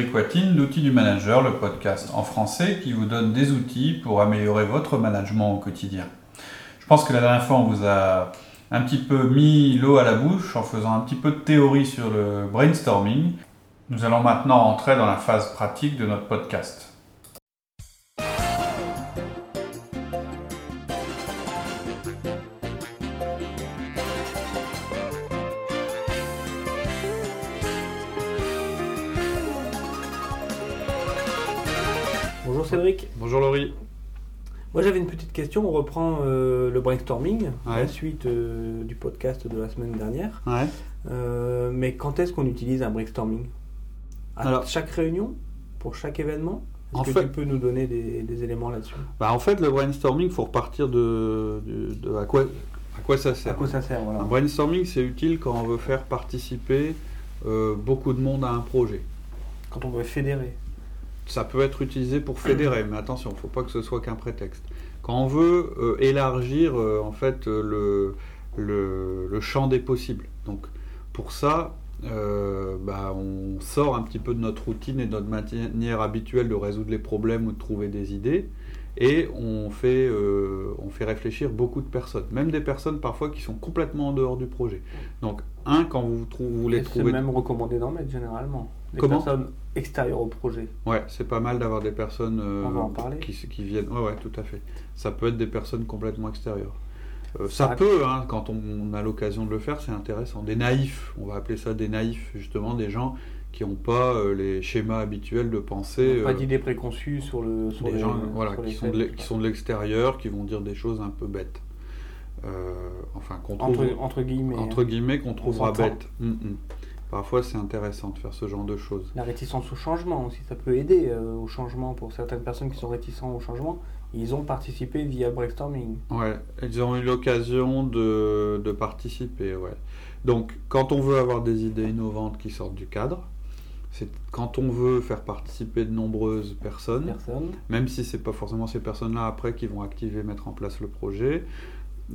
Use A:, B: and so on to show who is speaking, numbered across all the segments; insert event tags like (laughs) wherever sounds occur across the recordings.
A: Cédric Watine d'Outils du Manager, le podcast en français qui vous donne des outils pour améliorer votre management au quotidien. Je pense que la dernière fois, on vous a un petit peu mis l'eau à la bouche en faisant un petit peu de théorie sur le brainstorming. Nous allons maintenant entrer dans la phase pratique de notre podcast.
B: Petite question. On reprend euh, le brainstorming,
A: Ouais.
B: la suite euh, du podcast de la semaine dernière.
A: Ouais.
B: Euh, mais quand est-ce qu'on utilise un brainstorming? À
A: Alors-
B: chaque réunion? Pour chaque événement? Est-ce que
A: fait-
B: tu peux nous donner des, des éléments là-dessus?
C: Bah, en fait, le brainstorming, il faut repartir de, de- de à, quoi, à quoi ça
B: À
C: sert.
B: quoi ça sert voilà.
C: Un brainstorming, c'est utile quand on veut faire participer beaucoup de monde à un projet.
B: Quand on veut fédérer.
C: Ça peut être utilisé pour fédérer, mais attention, il ne faut pas que ce soit qu'un prétexte. Quand on veut euh, élargir euh, en fait euh, le, le, le champ des possibles. Donc pour ça, euh, bah, on sort un petit peu de notre routine et de notre manière habituelle de résoudre les problèmes ou de trouver des idées, et on fait, euh, on fait réfléchir beaucoup de personnes, même des personnes parfois qui sont complètement en dehors du projet. Donc un, quand vous, vous voulez
B: Et C'est même recommandé d'en mettre généralement. Des
C: Comment
B: personnes extérieures au projet.
C: Ouais, c'est pas mal d'avoir des personnes euh,
B: On va en parler.
C: qui, qui viennent. Ouais, ouais, tout à fait. Ça peut être des personnes complètement extérieures. Euh, ça peut, hein, quand on, on a l'occasion de le faire, c'est intéressant. Des naïfs, on va appeler ça des naïfs, justement, des gens qui n'ont pas euh, les schémas habituels de pensée.
B: Pas d'idées préconçues sur le. Sur
C: des
B: les-
C: gens voilà,
B: sur
C: qui,
B: les
C: sont de
B: faits.
C: l'e- qui sont de l'extérieur, qui vont dire des choses un peu bêtes. Enfin, qu'on trouve,
B: Entre, entre guillemets. hein.
C: entre guillemets, qu'on trouvera bêtes. Mm, mm. Parfois, c'est intéressant de faire ce genre de choses.
B: La réticence au changement aussi, ça peut aider euh, au changement pour certaines personnes qui sont réticentes au changement. Ils ont participé via brainstorming.
C: Ouais, ils ont eu l'occasion de, de participer, ouais. Donc, quand on veut avoir des idées innovantes qui sortent du cadre, c'est quand on veut faire participer de nombreuses personnes,
B: Personne.
C: même si c'est pas forcément ces personnes-là après qui vont activer, mettre en place le projet.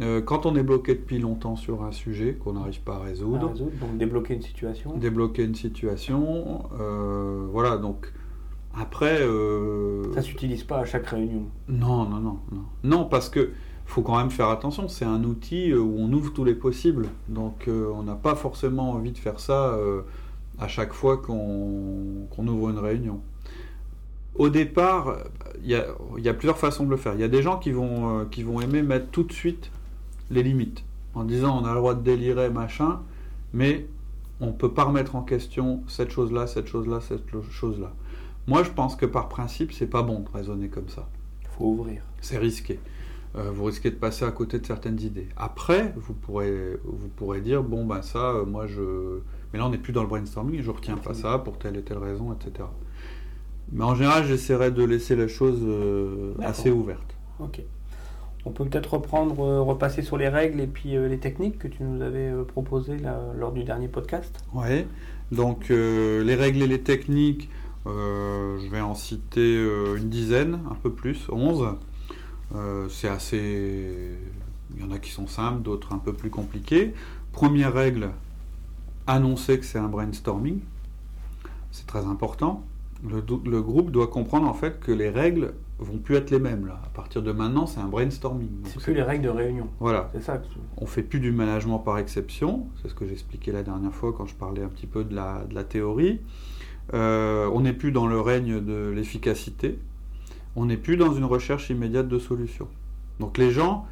C: Euh, quand on est bloqué depuis longtemps sur un sujet qu'on n'arrive pas à
B: à
C: résoudre,
B: donc débloquer une situation.
C: débloquer une situation, euh, voilà. Donc après, euh,
B: Ça s'utilise pas à chaque réunion.
C: Non, non, non, non. Non, parce que faut quand même faire attention. C'est un outil euh, où on ouvre tous les possibles. Donc, on n'a pas forcément envie de faire ça à chaque fois qu'on qu'on ouvre une réunion. Au départ, il y a, il y a plusieurs façons de le faire. Il y a des gens qui vont, euh, qui vont aimer mettre tout de suite les limites en disant on a le droit de délirer, machin, mais on ne peut pas remettre en question cette chose-là, cette chose-là, cette chose-là. Moi, je pense que par principe, c'est pas bon de raisonner comme ça.
B: Il faut ouvrir.
C: C'est risqué. Euh, vous risquez de passer à côté de certaines idées. Après, vous pourrez, vous pourrez dire bon, ben ça, euh, moi je. Mais là, on n'est plus dans le brainstorming, je retiens pas ça pour telle et telle raison, etc. Mais en général, j'essaierai de laisser les choses euh, assez ouvertes.
B: Ok. On peut peut-être reprendre, euh, repasser sur les règles et puis euh, les techniques que tu nous avais euh, proposées lors du dernier podcast.
C: Ouais. Donc, les règles et les techniques, je vais en citer une dizaine, un peu plus, 11. Euh, c'est assez. Il y en a qui sont simples, d'autres un peu plus compliquées. Première règle, annoncer que c'est un brainstorming. C'est très important. Le groupe doit comprendre en fait que les règles vont plus être les mêmes là. À partir de maintenant, c'est un brainstorming.
B: C'est plus les règles de réunion.
C: Voilà.
B: C'est ça.
C: On fait plus du management par exception, c'est ce que j'expliquais la dernière fois quand je parlais un petit peu de la, de la théorie. Euh, on n'est plus dans le règne de l'efficacité, on n'est plus dans une recherche immédiate de solutions. Donc les gens,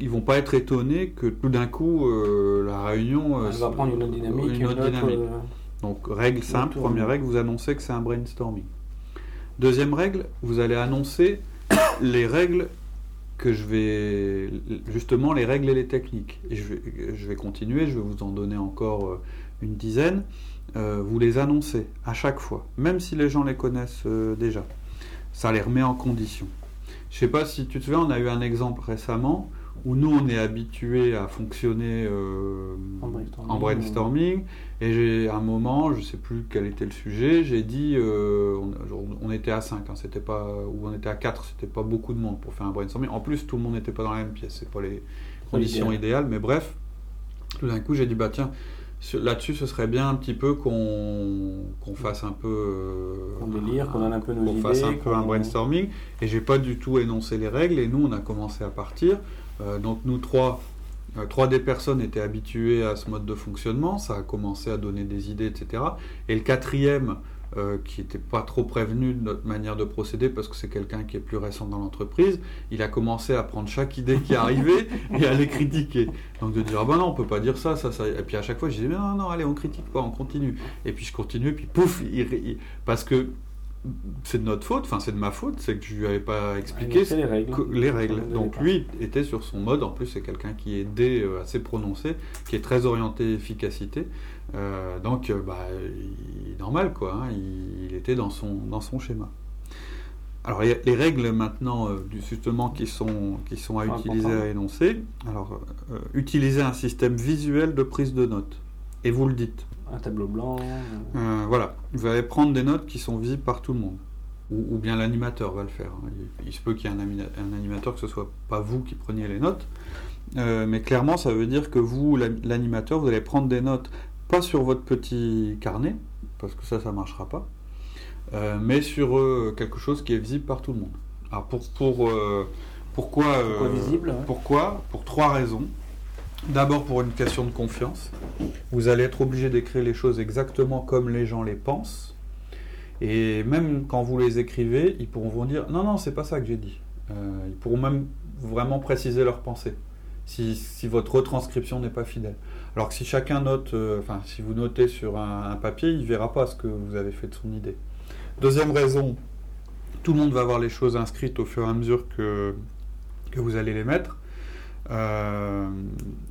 C: ils vont pas être étonnés que tout d'un coup euh, la réunion euh,
B: Elle va prendre une autre dynamique.
C: une autre dynamique.
B: euh,
C: donc, règle simple, première règle, vous annoncez que c'est un brainstorming. Deuxième règle, vous allez annoncer les règles que je vais. Justement, les règles et les techniques. Et je vais, continuer, je vais vous en donner encore euh, une dizaine. Euh, vous les annoncez à chaque fois, même si les gens les connaissent euh, déjà. Ça les remet en condition. Je sais pas si tu te souviens, on a eu un exemple récemment où nous on est habitué à fonctionner euh,
B: En brainstorming.
C: en brainstorming. Et j'ai un moment, je sais plus quel était le sujet, j'ai dit, euh, on, on était à 5, c'était pas, ou on était à 4, c'était pas beaucoup de monde pour faire un brainstorming. En plus, tout le monde n'était pas dans la même pièce, c'est pas les conditions
B: idéal.
C: idéales, mais bref, tout d'un coup, j'ai dit, bah tiens, là-dessus, ce serait bien un petit peu qu'on fasse un peu. euh,
B: Qu'on délire, qu'on un peu nos
C: qu'on fasse un
B: idées,
C: peu un brainstorming. Et j'ai pas du tout énoncé les règles. Et nous, on a commencé à partir. Euh, donc nous trois, euh, trois des personnes étaient habituées à ce mode de fonctionnement. Ça a commencé à donner des idées, etc. Et le quatrième, euh, qui n'était pas trop prévenu de notre manière de procéder parce que c'est quelqu'un qui est plus récent dans l'entreprise, il a commencé à prendre chaque idée qui arrivait et à les critiquer. Donc de dire ah ben non on peut pas dire ça, ça, ça. Et puis à chaque fois je disais non non allez on critique pas, on continue. Et puis je continue puis pouf parce que c'est de notre faute, enfin c'est de ma faute, c'est que je lui avais pas expliqué
B: les règles.
C: les Donc lui était sur son mode. En plus, c'est quelqu'un qui est D euh, assez prononcé, qui est très orienté efficacité. Euh, donc, euh, bah, il normal quoi. hein, il, il était dans son dans son schéma. Alors il y a les règles maintenant du justement qui sont qui sont à utiliser à énoncer. Alors euh, utiliser un système visuel de prise de notes. Et vous le dites.
B: Un tableau blanc. euh,
C: Euh, voilà, vous allez prendre des notes qui sont visibles par tout le monde. Ou, ou bien l'animateur va le faire. hein. Il, il se peut qu'il y ait un, animateur, que ce soit pas vous qui preniez les notes. Euh, mais clairement, ça veut dire que vous, la- l'animateur, vous allez prendre des notes, pas sur votre petit carnet, parce que ça, ça marchera pas, euh, mais sur euh, quelque chose qui est visible par tout le monde. Alors pour, pour, euh, pourquoi,
B: Pourquoi visible.
C: Pourquoi? Pour trois raisons. D'abord pour une question de confiance. Vous allez être obligé d'écrire les choses exactement comme les gens les pensent. Et même quand vous les écrivez, ils pourront vous dire non, non, c'est pas ça que j'ai dit. Euh, ils pourront même vraiment préciser leur pensée si, votre retranscription n'est pas fidèle. Alors que si chacun note, euh, enfin, si vous notez sur un, papier, il verra pas ce que vous avez fait de son idée. Deuxième raison, tout le monde va voir les choses inscrites au fur et à mesure que vous allez les mettre. Euh,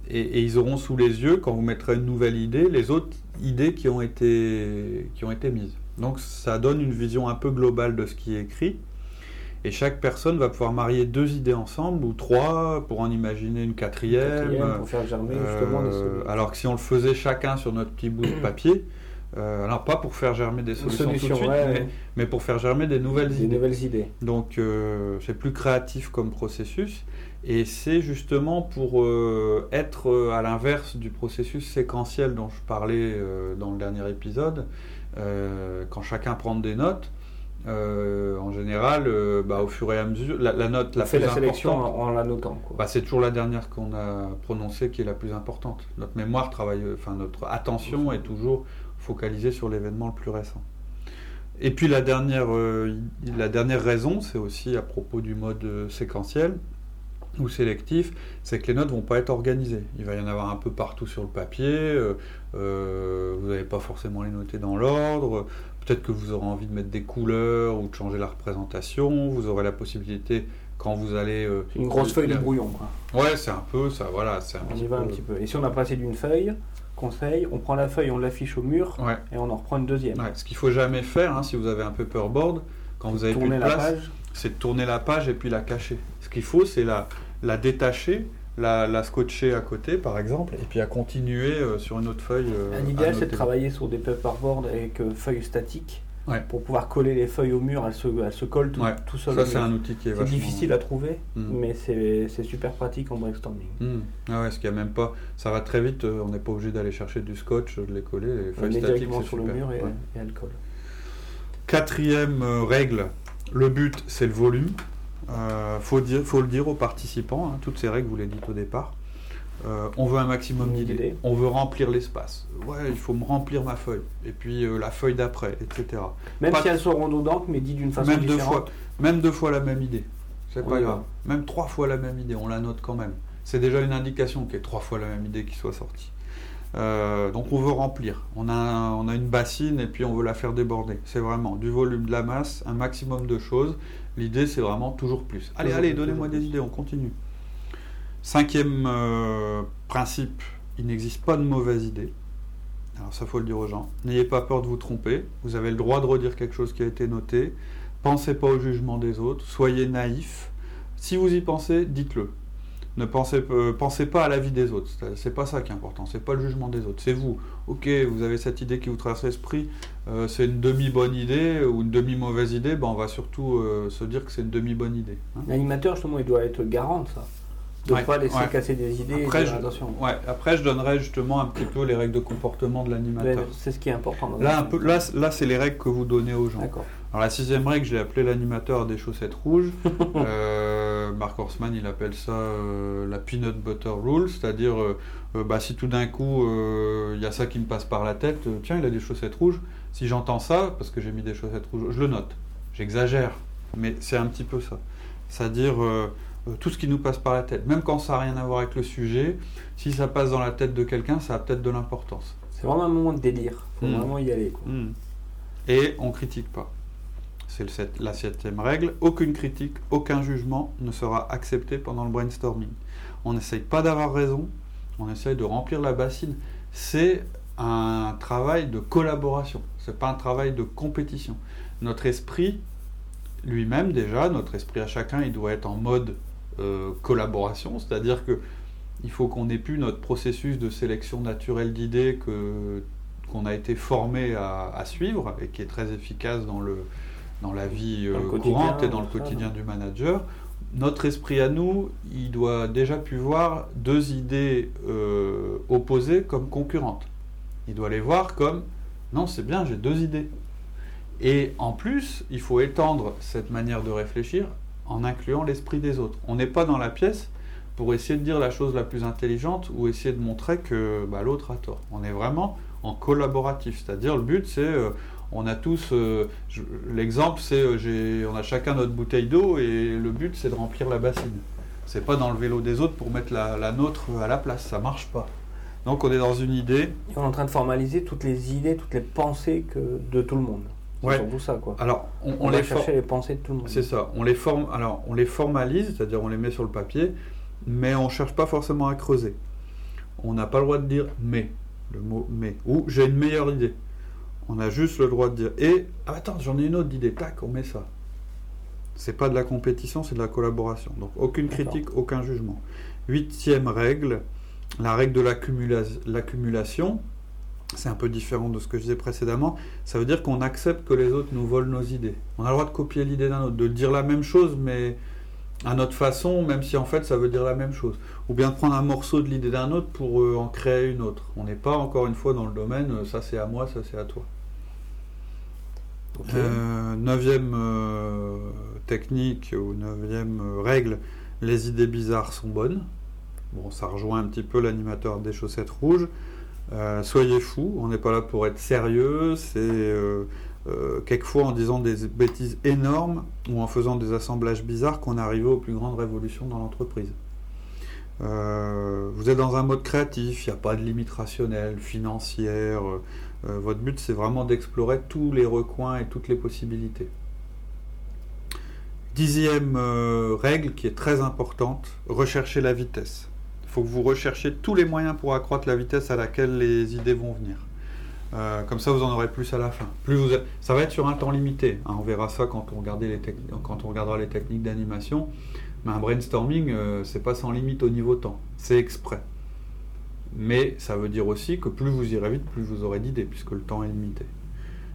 C: et, et ils auront sous les yeux, quand vous mettrez une nouvelle idée, les autres idées qui ont été, qui ont été mises. Donc ça donne une vision un peu globale de ce qui est écrit. Et chaque personne va pouvoir marier deux idées ensemble, ou trois, pour en imaginer une quatrième.
B: quatrième, pour faire germer justement des
C: Euh, alors que si on le faisait chacun sur notre petit bout de papier, euh, alors pas pour faire germer des solutions, tout de suite,
B: ouais,
C: mais,
B: ouais.
C: mais pour faire germer des nouvelles
B: Des
C: idées.
B: nouvelles idées.
C: Donc euh, c'est plus créatif comme processus et c'est justement pour euh, être à l'inverse du processus séquentiel dont je parlais dans le dernier épisode. Quand chacun prend des notes, en général, bah, au fur et à mesure, la, la note
B: On
C: la
B: fait
C: plus
B: la sélection
C: importante,
B: en, en la notant.
C: Bah, c'est toujours la dernière qu'on a prononcée qui est la plus importante. Notre mémoire travaille, enfin notre attention est toujours focalisée sur l'événement le plus récent. Et puis la dernière, euh, la dernière raison, c'est aussi à propos du mode euh, séquentiel ou sélectif, c'est que les notes vont pas être organisées. Il va y en avoir un peu partout sur le papier. euh, vous n'allez pas forcément les noter dans l'ordre. Peut-être que vous aurez envie de mettre des couleurs ou de changer la représentation. Vous aurez la possibilité quand vous allez euh,
B: Une grosse feuille de brouillon. Quoi.
C: Ouais, c'est un peu ça, voilà. C'est un
B: On y va un
C: peu-
B: petit peu. Et si on a passé d'une feuille, conseil, on prend la feuille, on l'affiche au mur
C: Ouais,
B: et on en reprend une deuxième.
C: ouais. Ce qu'il faut jamais faire, hein, si vous avez un paperboard, quand vous avez plus de
B: la
C: place, c'est de tourner la page et puis la cacher. Ce qu'il faut, c'est la, la détacher, la, la scotcher à côté, par exemple, et puis à continuer euh, sur une autre feuille. euh,
B: L'idéal, c'est de travailler sur des paperboards avec euh, feuilles statiques
C: Ouais.
B: pour pouvoir coller les feuilles au mur. Elles se, elles se collent tout,
C: Ouais.
B: tout seul.
C: Ça, c'est un outil qui est vachement...
B: difficile à trouver,
C: Mm.
B: mais c'est super pratique en brainstorming.
C: Hmm. Ah ouais, parce qu'il y a même pas... Ça va très vite, euh, on n'est pas obligé d'aller chercher du scotch, de les coller. Les
B: On
C: feuilles
B: met
C: statiques,
B: directement sur le mur et,
C: Ouais.
B: et elles collent.
C: Quatrième euh, règle, le but c'est le volume. Euh, faut, dire, faut le dire aux participants, hein, toutes ces règles vous les dites au départ. Euh, on veut un maximum d'idées,
B: idée.
C: on veut remplir l'espace. Ouais, il faut me remplir ma feuille, et puis euh, la feuille d'après, etc.
B: Même
C: Pas
B: si elles sont redondantes, mais dites d'une façon
C: Même deux, fois,
B: différente.
C: même deux fois la même idée, c'est pas grave.
B: va.
C: Même trois fois la même idée, on la note quand même. C'est déjà une indication qu'il y ait trois fois la même idée qui soit sortie. Euh, donc on veut remplir. On a, on a une bassine et puis on veut la faire déborder. C'est vraiment du volume, de la masse, un maximum de choses. L'idée c'est vraiment toujours plus. Allez, allez, donnez-moi des idées, on continue. Cinquième euh, principe, il n'existe pas de mauvaise idée. Alors ça faut le dire aux gens. N'ayez pas peur de vous tromper. Vous avez le droit de redire quelque chose qui a été noté. Pensez pas au jugement des autres. Soyez naïf. Si vous y pensez, dites-le. Ne pensez, euh, pas à l'avis des autres. C'est- pas ça qui est important. C'est pas le jugement des autres. C'est vous. Ok, vous avez cette idée qui vous traverse l'esprit. euh, c'est une demi bonne idée ou une demi mauvaise idée. Ben, on va surtout se dire que c'est une demi bonne idée. hein.
B: L'animateur, justement, il doit être garant de ça. De ne
C: Ouais,
B: pas laisser
C: ouais.
B: casser des idées
C: Après,
B: et
C: je-
B: attention.
C: Ouais, après, je donnerai justement un petit peu les règles de comportement de l'animateur.
B: C'est ce qui est important. dans
C: Là,
B: un
C: peu, là, là c'est les règles que vous donnez aux gens.
B: D'accord.
C: Alors la sixième règle, j'ai appelé l'animateur à des chaussettes rouges. (laughs) Euh, Mark Horseman, il appelle ça euh, la peanut butter rule, c'est-à-dire euh, euh, bah, si tout d'un coup il y a ça qui me passe par la tête, tiens, il a des chaussettes rouges. Si j'entends ça, parce que j'ai mis des chaussettes rouges, je le note. J'exagère, mais c'est un petit peu ça. C'est-à-dire tout ce qui nous passe par la tête, même quand ça n'a rien à voir avec le sujet, si ça passe dans la tête de quelqu'un, ça a peut-être de l'importance.
B: C'est vraiment un moment de délire. Faut
C: Mm.
B: vraiment y aller. quoi.
C: Hmm. Et on critique pas. C'est sept- la septième règle. Aucune critique, aucun jugement ne sera accepté pendant le brainstorming. On n'essaye pas d'avoir raison, on essaye de remplir la bassine. C'est un travail de collaboration, c'est pas un travail de compétition. Notre esprit, lui-même déjà, notre esprit à chacun, il doit être en mode euh, collaboration, c'est-à-dire que il faut qu'on ait pu notre processus de sélection naturelle d'idées que qu'on a été formé à, à suivre et qui est très efficace dans, le, dans la vie
B: Dans le
C: euh, courante et dans le
B: tout ça,
C: quotidien du manager. Notre esprit à nous, il doit déjà pu voir deux idées euh, opposées comme concurrentes. Il doit les voir comme non, c'est bien, j'ai deux idées. Et en plus, il faut étendre cette manière de réfléchir en incluant l'esprit des autres. On n'est pas dans la pièce pour essayer de dire la chose la plus intelligente ou essayer de montrer que bah, l'autre a tort. On est vraiment en collaboratif, c'est-à-dire le but c'est euh, on a tous euh, l'exemple c'est euh, on a chacun notre bouteille d'eau et le but c'est de remplir la bassine. C'est pas dans le vélo des autres pour mettre la, nôtre à la place, ça marche pas. Donc on est dans une idée.
B: On est en train de formaliser toutes les idées, toutes les pensées de tout le monde. C'est
C: Ouais.
B: surtout ça, quoi.
C: Alors on,
B: On,
C: on
B: va
C: les for-
B: chercher les pensées de tout le monde.
C: C'est ça. On les forme. Alors, on les formalise, c'est-à-dire on les met sur le papier, mais on cherche pas forcément à creuser. On n'a pas le droit de dire mais, le mot mais, ou j'ai une meilleure idée. On a juste le droit de dire et ah, attends, j'en ai une autre idée. Tac, on met ça. C'est pas de la compétition, c'est de la collaboration. Donc aucune critique, aucun jugement. Huitième règle, la règle de l'accumula- l'accumulation. C'est un peu différent de ce que je disais précédemment. Ça veut dire qu'on accepte que les autres nous volent nos idées. On a le droit de copier l'idée d'un autre, de dire la même chose, mais à notre façon, même si en fait ça veut dire la même chose. Ou bien de prendre un morceau de l'idée d'un autre pour euh, en créer une autre. On n'est pas encore une fois dans le domaine, euh, ça c'est à moi, ça c'est à toi. Euh, neuvième technique ou neuvième règle, les idées bizarres sont bonnes. Bon, ça rejoint un petit peu l'animateur des chaussettes rouges. Euh, soyez fous, on n'est pas là pour être sérieux. C'est euh, euh, quelquefois en disant des bêtises énormes ou en faisant des assemblages bizarres qu'on est arrivé aux plus grandes révolutions dans l'entreprise. Vous êtes dans un mode créatif, il n'y a pas de limite rationnelle, financière. votre but, c'est vraiment d'explorer tous les recoins et toutes les possibilités. Dixième règle qui est très importante, rechercher la vitesse. Faut que vous recherchiez tous les moyens pour accroître la vitesse à laquelle les idées vont venir. Euh, comme ça, vous en aurez plus à la fin. Plus vous Ça va être sur un temps limité. hein, on verra ça quand on, les quand on regardera les techniques d'animation. Mais un brainstorming, euh, c'est pas sans limite au niveau temps. C'est exprès. Mais ça veut dire aussi que plus vous irez vite, plus vous aurez d'idées, puisque le temps est limité.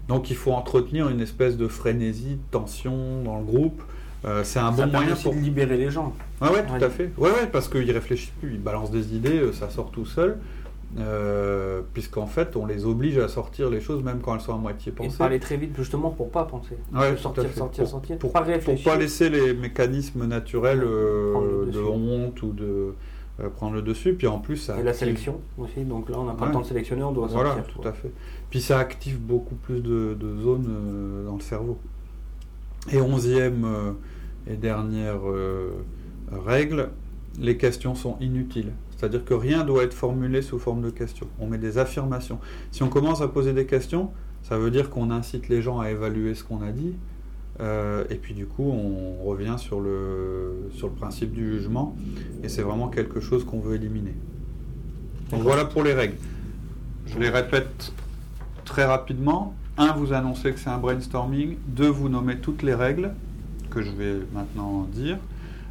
C: Donc il faut entretenir une espèce de frénésie, de tension dans le groupe. Euh, c'est un
B: ça
C: bon moyen pour.
B: de libérer les gens.
C: Ouais, ouais, tout
B: Ouais.
C: à fait. Ouais, ouais, parce qu'ils réfléchissent plus, ils balancent des idées, euh, ça sort tout seul. Euh, puisqu'en fait, on les oblige à sortir les choses, même quand elles sont à moitié
B: Et
C: pensées.
B: parler très vite, justement, pour pas penser.
C: Ouais, tout
B: sortir, sortir,
C: Pour-
B: sortir.
C: pour-
B: pas
C: Pour
B: réfléchir.
C: pas laisser les mécanismes naturels euh, de honte ou de euh, prendre le dessus. Puis en plus, ça
B: Et la sélection aussi. Donc là, on n'a pas
C: Ouais.
B: le temps de sélectionner, on doit
C: Voilà,
B: sortir.
C: tout
B: quoi.
C: à fait. Puis ça active beaucoup plus de, de zones dans le cerveau. Et onzième euh, et dernière euh, règle, les questions sont inutiles. C'est-à-dire que rien doit être formulé sous forme de questions. On met des affirmations. Si on commence à poser des questions, ça veut dire qu'on incite les gens à évaluer ce qu'on a dit. Euh, et puis du coup, on revient sur le, sur le principe du jugement. Et c'est vraiment quelque chose qu'on veut éliminer. Donc voilà pour les règles. Je les répète très rapidement. Un, vous annoncez que c'est un brainstorming. Deux, vous nommez toutes les règles que je vais maintenant dire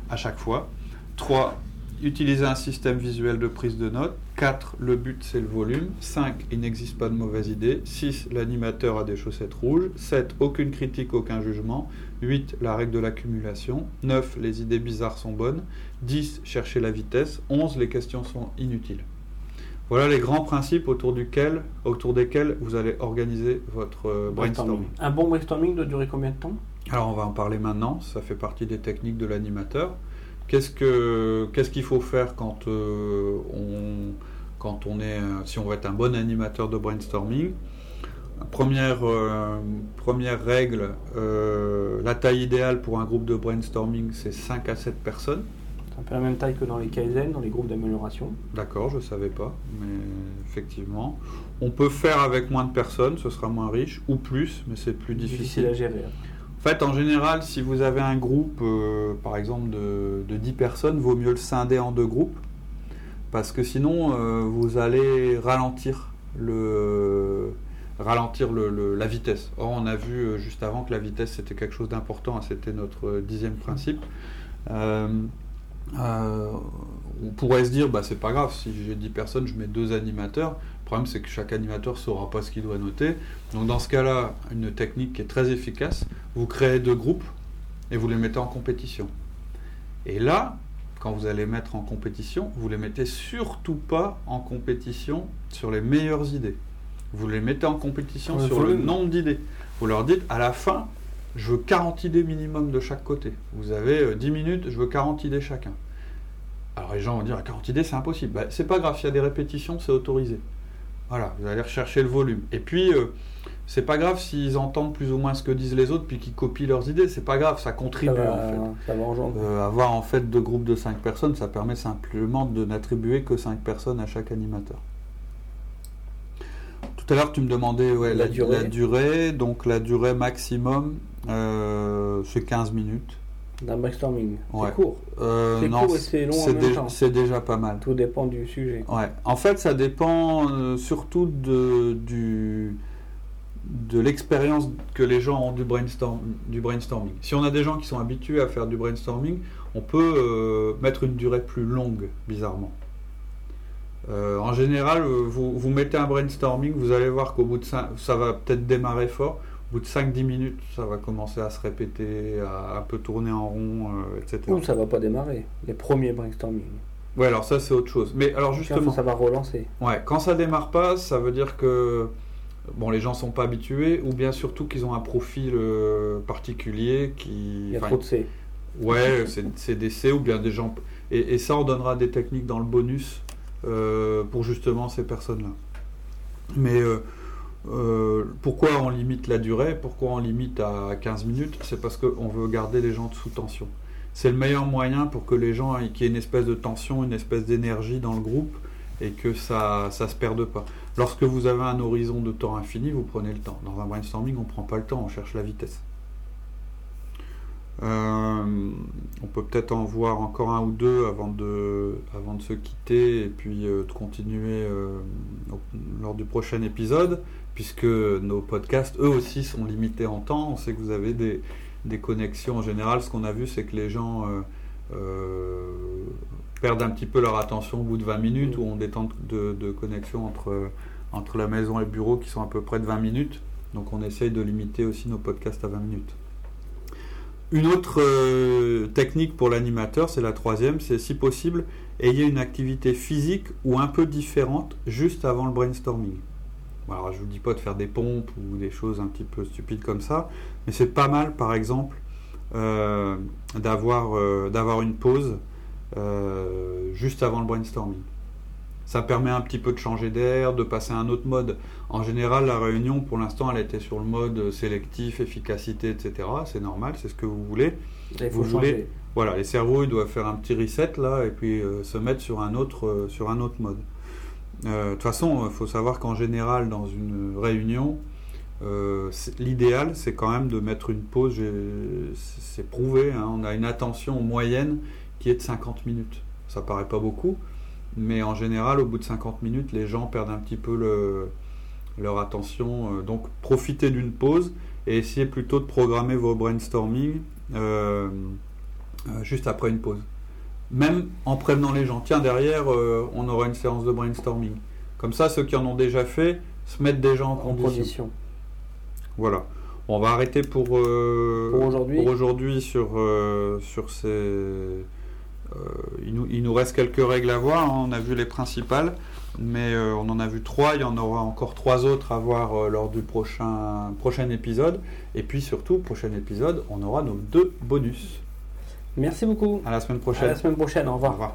C: à chaque fois. Trois, utilisez un système visuel de prise de notes. 4. Le but, c'est le volume. 5. Il n'existe pas de mauvaise idée. 6. L'animateur a des chaussettes rouges. 7. Aucune critique, aucun jugement. 8. La règle de l'accumulation. 9. Les idées bizarres sont bonnes. 10. Chercher la vitesse. 11. Les questions sont inutiles. Voilà les grands principes autour, duquel, autour desquels vous allez organiser votre euh, brainstorming.
B: Un bon brainstorming doit durer combien de temps?
C: Alors on va en parler maintenant, ça fait partie des techniques de l'animateur. Qu'est-ce que qu'est-ce qu'il faut faire quand euh, on quand on est euh, si on veut être un bon animateur de brainstorming? Première, première règle, la taille idéale pour un groupe de brainstorming, c'est 5 à 7 personnes
B: un peu la même taille que dans les Kaizen, dans les groupes d'amélioration.
C: D'accord, je ne savais pas, mais effectivement. On peut faire avec moins de personnes, ce sera moins riche, ou plus, mais c'est plus difficile.
B: difficile. à gérer.
C: En fait, en général, si vous avez un groupe, euh, par exemple, de, de, 10 personnes, vaut mieux le scinder en deux groupes, parce que sinon, euh, vous allez ralentir le ralentir le, la vitesse. Or, on a vu euh, juste avant que la vitesse c'était quelque chose d'important, hein, c'était notre dixième principe. Euh, on pourrait se dire, bah, c'est pas grave, si j'ai 10 personnes, je mets deux animateurs. Le problème, c'est que chaque animateur ne saura pas ce qu'il doit noter. Donc, dans ce cas-là, une technique qui est très efficace, vous créez deux groupes et vous les mettez en compétition. Et là, quand vous allez mettre en compétition, vous les mettez surtout pas en compétition sur les meilleures idées. Vous les mettez en compétition sur le nombre d'idées. Vous leur dites, à la fin, je veux 40 idées minimum de chaque côté. Vous avez 10 euh, minutes, je veux 40 idées chacun. Alors les gens vont dire 40 idées, c'est impossible. Bah, c'est pas grave, s'il y a des répétitions, c'est autorisé. Voilà, vous allez rechercher le volume. Et puis, euh, c'est pas grave s'ils entendent plus ou moins ce que disent les autres, puis qu'ils copient leurs idées. C'est pas grave, ça contribue
B: ça
C: en
B: fait.
C: Euh, avoir en fait deux groupes de 5 personnes, ça permet simplement de n'attribuer que 5 personnes à chaque animateur. Tout à l'heure, tu me demandais la, durée. Donc, la durée maximum, euh, c'est 15 minutes.
B: D'un brainstorming. C'est court.
C: Euh, c'est court et c'est long en même temps. C'est déjà pas mal.
B: Tout dépend du sujet.
C: Ouais. En fait, ça dépend euh, surtout de, du, de l'expérience que les gens ont du, brainstorm, du brainstorming. Si on a des gens qui sont habitués à faire du brainstorming, on peut mettre une durée plus longue, bizarrement. Euh, en général, euh, vous, mettez un brainstorming, vous allez voir qu'au bout de 5, ça va peut-être démarrer fort. Au bout de 5-10 minutes, ça va commencer à se répéter, à un peu tourner en rond, euh, etc.
B: Ou ça va pas démarrer, les premiers brainstorming.
C: Ouais, alors ça c'est autre chose. Mais alors justement,
B: ça va relancer.
C: Ouais, quand ça démarre pas, ça veut dire que bon, les gens sont pas habitués, ou bien surtout qu'ils ont un profil particulier qui.
B: Il y a trop de C.
C: Ouais, c'est des C ou bien des gens. Et, et, ça, on donnera des techniques dans le bonus pour justement ces personnes-là. Mais euh, euh, pourquoi on limite la durée? Pourquoi on limite à 15 minutes? C'est parce qu'on veut garder les gens sous tension. C'est le meilleur moyen pour que les gens, qu'il y une espèce de tension, une espèce d'énergie dans le groupe et que ça ne se perde pas. Lorsque vous avez un horizon de temps infini, vous prenez le temps. Dans un brainstorming, on ne prend pas le temps, on cherche la vitesse. Euh, on peut peut-être en voir encore un ou deux avant de, se quitter et puis euh, de continuer euh, lors du prochain épisode, puisque nos podcasts, eux aussi, sont limités en temps. On sait que vous avez des, des connexions en général. Ce qu'on a vu, c'est que les gens perdent un petit peu leur attention au bout de 20 minutes, ou ont des temps de, de, connexion entre, entre la maison et le bureau qui sont à peu près de 20 minutes. Donc on essaye de limiter aussi nos podcasts à 20 minutes. Une autre euh, technique pour l'animateur, c'est la troisième, c'est si possible, ayez une activité physique ou un peu différente juste avant le brainstorming. Je ne vous dis pas de faire des pompes ou des choses un petit peu stupides comme ça, mais c'est pas mal, par exemple, euh, euh, d'avoir une pause juste avant le brainstorming ça permet un petit peu de changer d'air, de passer à un autre mode. En général, la réunion, pour l'instant, elle était sur le mode sélectif, efficacité, etc. C'est normal, c'est ce que vous voulez.
B: vous voulez,
C: voilà, les cerveaux, ils doivent faire un petit reset là et puis euh, se mettre sur un autre, euh, sur un autre mode. Euh, de toute façon, il faut savoir qu'en général, dans une réunion, l'idéal, c'est quand même de mettre une pause. C'est prouvé. Hein. on a une attention moyenne qui est de 50 minutes. Ça paraît pas beaucoup, mais en général, au bout de 50 minutes, les gens perdent un petit peu leur attention. Euh, donc profitez d'une pause et essayez plutôt de programmer vos brainstorming euh, euh, juste après une pause. même en prévenant les gens. Tiens, derrière, euh, on aura une séance de brainstorming. Comme ça, ceux qui en ont déjà fait se mettent déjà en
B: En
C: condition. Voilà. On va arrêter pour, euh,
B: Pour aujourd'hui.
C: sur, sur ces. Euh, il, nous, il nous reste quelques règles à voir. hein. On a vu les principales, mais euh, on en a vu trois. Il y en aura encore trois autres à voir euh, lors du prochain, prochain épisode. Et puis surtout, prochain épisode, on aura nos deux bonus.
B: Merci beaucoup.
C: À la semaine
B: À
C: prochaine.
B: la semaine prochaine. Au
C: Au
B: revoir.
C: revoir.